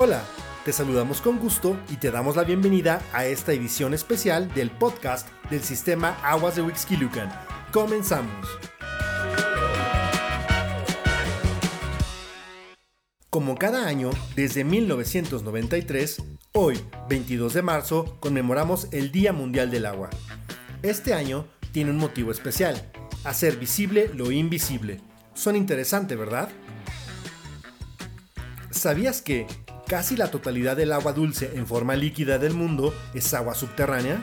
Hola, te saludamos con gusto y te damos la bienvenida a esta edición especial del podcast del sistema Aguas de Wixquilucan. Comenzamos. Como cada año, desde 1993, hoy, 22 de marzo, conmemoramos el Día Mundial del Agua. Este año tiene un motivo especial, hacer visible lo invisible. Son interesante, ¿verdad? ¿Sabías que Casi la totalidad del agua dulce en forma líquida del mundo es agua subterránea.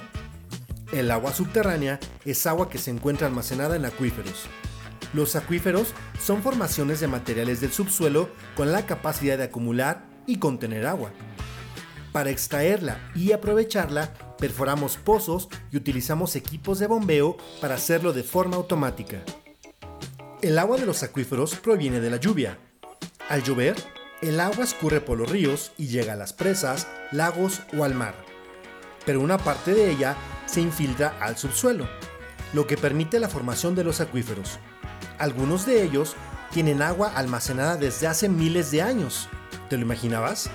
El agua subterránea es agua que se encuentra almacenada en acuíferos. Los acuíferos son formaciones de materiales del subsuelo con la capacidad de acumular y contener agua. Para extraerla y aprovecharla, perforamos pozos y utilizamos equipos de bombeo para hacerlo de forma automática. El agua de los acuíferos proviene de la lluvia. Al llover, el agua escurre por los ríos y llega a las presas, lagos o al mar, pero una parte de ella se infiltra al subsuelo, lo que permite la formación de los acuíferos. Algunos de ellos tienen agua almacenada desde hace miles de años. ¿Te lo imaginabas?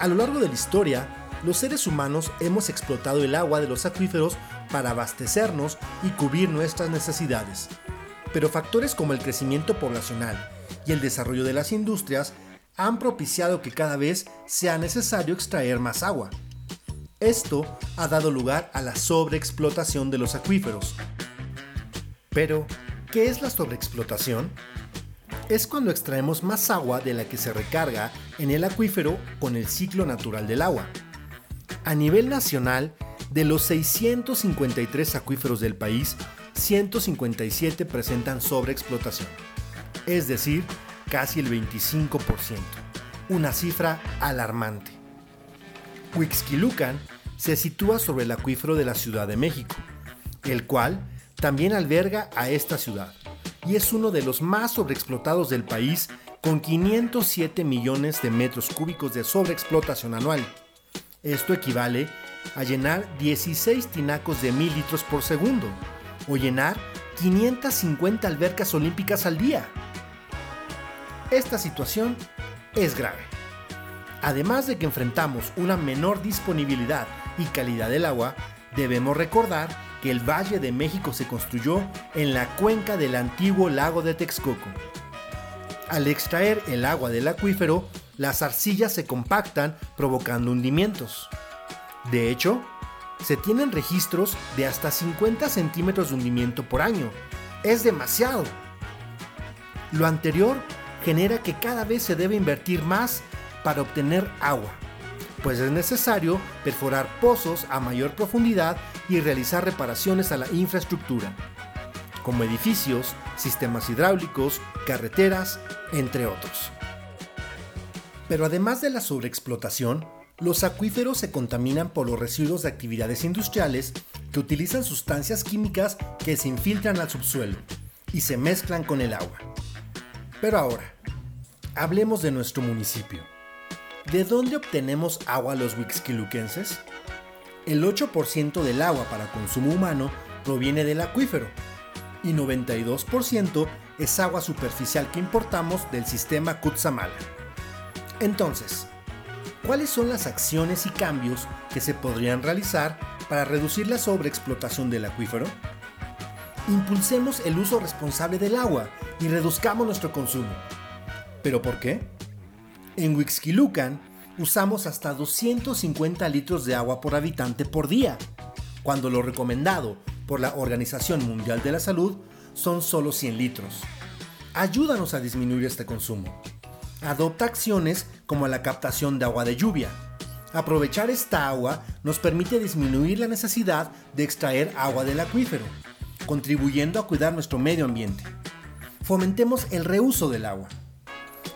A lo largo de la historia, los seres humanos hemos explotado el agua de los acuíferos para abastecernos y cubrir nuestras necesidades. Pero factores como el crecimiento poblacional y el desarrollo de las industrias han propiciado que cada vez sea necesario extraer más agua. Esto ha dado lugar a la sobreexplotación de los acuíferos. Pero, ¿qué es la sobreexplotación? Es cuando extraemos más agua de la que se recarga en el acuífero con el ciclo natural del agua. A nivel nacional, de los 653 acuíferos del país, 157 presentan sobreexplotación, es decir, casi el 25%, una cifra alarmante. Huixquilucan se sitúa sobre el acuífero de la Ciudad de México, el cual también alberga a esta ciudad y es uno de los más sobreexplotados del país con 507 millones de metros cúbicos de sobreexplotación anual. Esto equivale a llenar 16 tinacos de mil litros por segundo o llenar 550 albercas olímpicas al día. Esta situación es grave. Además de que enfrentamos una menor disponibilidad y calidad del agua, debemos recordar que el Valle de México se construyó en la cuenca del antiguo lago de Texcoco. Al extraer el agua del acuífero, las arcillas se compactan provocando hundimientos. De hecho, se tienen registros de hasta 50 centímetros de hundimiento por año. Es demasiado. Lo anterior genera que cada vez se debe invertir más para obtener agua, pues es necesario perforar pozos a mayor profundidad y realizar reparaciones a la infraestructura, como edificios, sistemas hidráulicos, carreteras, entre otros. Pero además de la sobreexplotación, los acuíferos se contaminan por los residuos de actividades industriales que utilizan sustancias químicas que se infiltran al subsuelo y se mezclan con el agua. Pero ahora, hablemos de nuestro municipio. ¿De dónde obtenemos agua los wixquiluquenses? El 8% del agua para consumo humano proviene del acuífero y 92% es agua superficial que importamos del sistema Kutsamala. Entonces, ¿cuáles son las acciones y cambios que se podrían realizar para reducir la sobreexplotación del acuífero? Impulsemos el uso responsable del agua y reduzcamos nuestro consumo. ¿Pero por qué? En Wixquilucan usamos hasta 250 litros de agua por habitante por día, cuando lo recomendado por la Organización Mundial de la Salud son solo 100 litros. Ayúdanos a disminuir este consumo. Adopta acciones como la captación de agua de lluvia. Aprovechar esta agua nos permite disminuir la necesidad de extraer agua del acuífero, contribuyendo a cuidar nuestro medio ambiente fomentemos el reuso del agua.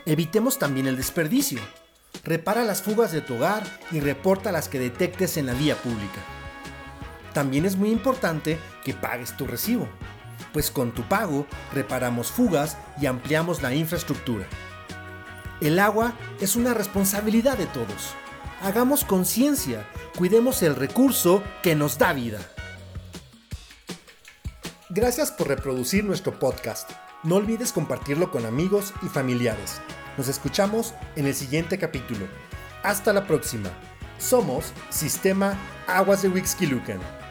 Evitemos también el desperdicio. Repara las fugas de tu hogar y reporta las que detectes en la vía pública. También es muy importante que pagues tu recibo, pues con tu pago reparamos fugas y ampliamos la infraestructura. El agua es una responsabilidad de todos. Hagamos conciencia, cuidemos el recurso que nos da vida. Gracias por reproducir nuestro podcast. No olvides compartirlo con amigos y familiares. Nos escuchamos en el siguiente capítulo. Hasta la próxima. Somos Sistema Aguas de Wixquilucan.